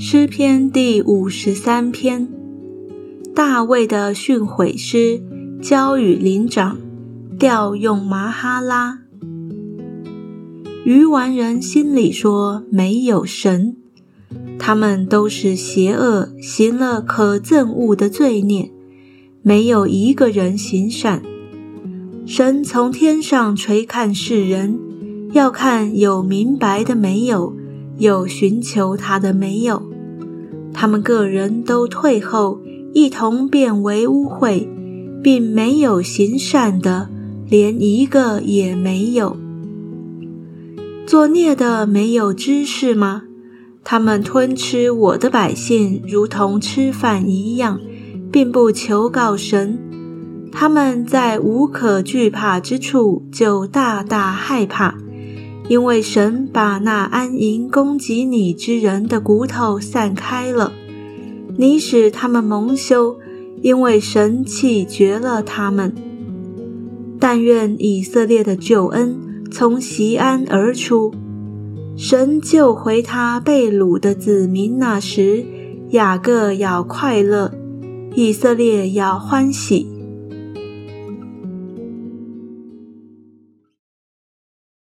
诗篇第五十三篇，大卫的训诲诗，交与灵长，调用麻哈拉。愚顽人心里说：没有神，他们都是邪恶，行了可憎恶的罪孽，没有一个人行善。神从天上垂看世人，要看有明白的没有。有寻求他的没有？他们个人都退后，一同变为污秽，并没有行善的，连一个也没有。作孽的没有知识吗？他们吞吃我的百姓，如同吃饭一样，并不求告神。他们在无可惧怕之处，就大大害怕。因为神把那安营攻击你之人的骨头散开了，你使他们蒙羞，因为神弃绝了他们。但愿以色列的救恩从西安而出，神救回他被掳的子民那时，雅各要快乐，以色列要欢喜。